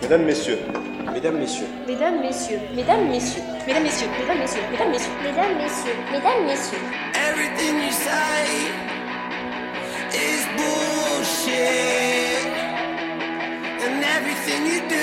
Mesdames, Messieurs, Mesdames, Messieurs, Mesdames, Messieurs, Mesdames, Messieurs, Mesdames, Messieurs, Mesdames, Messieurs, Mesdames, Messieurs, Mesdames, Messieurs, Mesdames, Messieurs, Everything you say is bullshit. And everything you do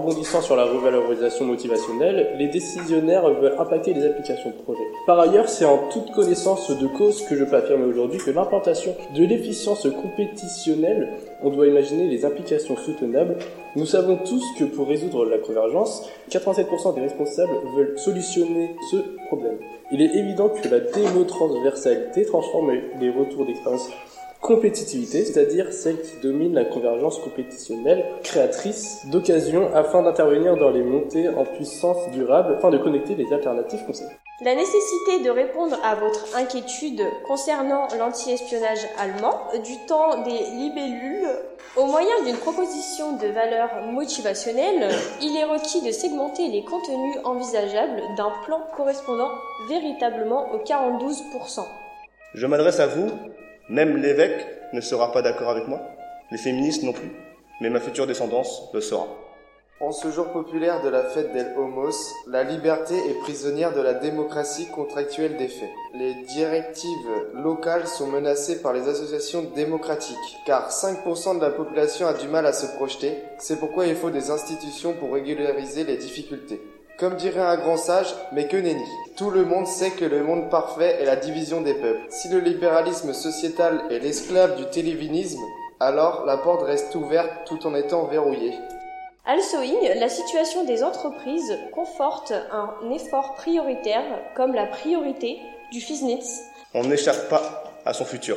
rebondissant sur la revalorisation motivationnelle, les décisionnaires veulent impacter les applications de projet. Par ailleurs, c'est en toute connaissance de cause que je peux affirmer aujourd'hui que l'implantation de l'efficience compétitionnelle, on doit imaginer les implications soutenables. Nous savons tous que pour résoudre la convergence, 87% des responsables veulent solutionner ce problème. Il est évident que la démotransversalité transforme les retours d'expérience compétitivité, c'est-à-dire celle qui domine la convergence compétitionnelle, créatrice d'occasions afin d'intervenir dans les montées en puissance durable afin de connecter les alternatives concernées. La nécessité de répondre à votre inquiétude concernant l'anti-espionnage allemand, du temps des libellules, au moyen d'une proposition de valeur motivationnelle, il est requis de segmenter les contenus envisageables d'un plan correspondant véritablement aux 42%. je m'adresse à vous. Même l'évêque ne sera pas d'accord avec moi. Les féministes non plus. Mais ma future descendance le sera. En ce jour populaire de la fête del Homos, la liberté est prisonnière de la démocratie contractuelle des faits. Les directives locales sont menacées par les associations démocratiques, car 5% de la population a du mal à se projeter, c'est pourquoi il faut des institutions pour régulariser les difficultés. Comme dirait un grand sage, mais que nenni. Tout le monde sait que le monde parfait est la division des peuples. Si le libéralisme sociétal est l'esclave du télévinisme, alors la porte reste ouverte tout en étant verrouillée. Also-ing, la situation des entreprises conforte un effort prioritaire comme la priorité du FISNITS. On n'échappe pas à son futur.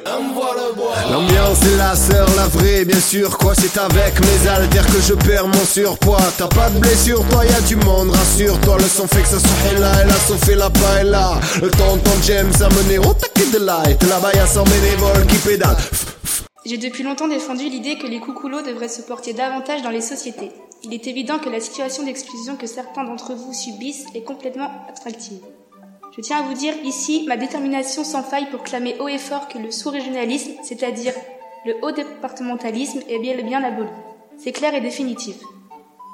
L'ambiance est la sœur, la vraie, bien sûr. Quoi, c'est avec mes haltères que je perds mon surpoids. T'as pas de blessure, toi, y a du monde, rassure-toi. Le son fait que ça soit là, et la son fait la paella. Le tonton James a mené au taquet de light. Là-bas, y a 100 bénévoles qui pédalent. J'ai depuis longtemps défendu l'idée que les coucoulots devraient se porter davantage dans les sociétés. Il est évident que la situation d'exclusion que certains d'entre vous subissent est complètement attractive. Je tiens à vous dire ici ma détermination sans faille pour clamer haut et fort que le sous-régionalisme, c'est-à-dire le haut départementalisme, est bien aboli. C'est clair et définitif.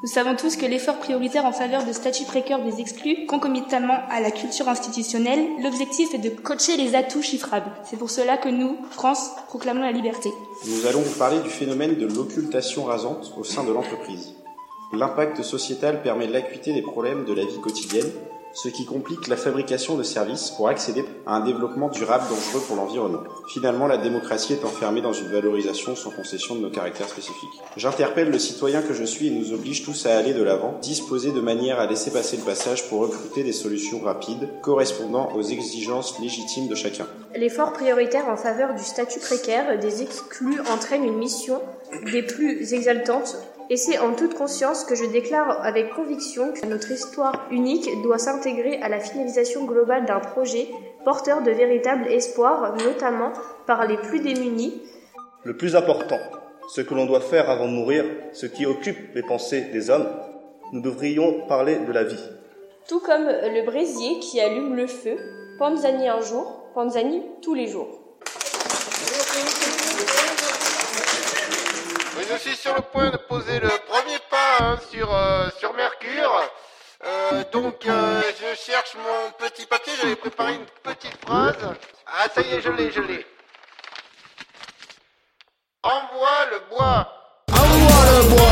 Nous savons tous que l'effort prioritaire en faveur de statuts précaires des exclus, concomitamment à la culture institutionnelle, l'objectif est de coacher les atouts chiffrables. C'est pour cela que nous, France, proclamons la liberté. nous allons vous parler du phénomène de l'occultation rasante au sein de l'entreprise. L'impact sociétal permet l'acuité des problèmes de la vie quotidienne, ce qui complique la fabrication de services pour accéder à un développement durable dangereux pour l'environnement. Finalement, la démocratie est enfermée dans une valorisation sans concession de nos caractères spécifiques. J'interpelle le citoyen que je suis et nous oblige tous à aller de l'avant, disposer de manière à laisser passer le passage pour recruter des solutions rapides, correspondant aux exigences légitimes de chacun. L'effort prioritaire en faveur du statut précaire des exclus entraîne une mission des plus exaltantes et c'est en toute conscience que je déclare avec conviction que notre histoire unique doit s'intégrer à la finalisation globale d'un projet porteur de véritables espoirs, notamment par les plus démunis. Le plus important, ce que l'on doit faire avant de mourir, ce qui occupe les pensées des hommes, nous devrions parler de la vie. Tout comme le brésier qui allume le feu, Panzani un jour, Panzani tous les jours. Je suis sur le point de poser le premier pas hein, sur, euh, sur Mercure. Euh, donc, euh, je cherche mon petit papier. J'avais préparé une petite phrase. Ah, ça y est, je l'ai, je l'ai. Envoie le bois. Envoie le bois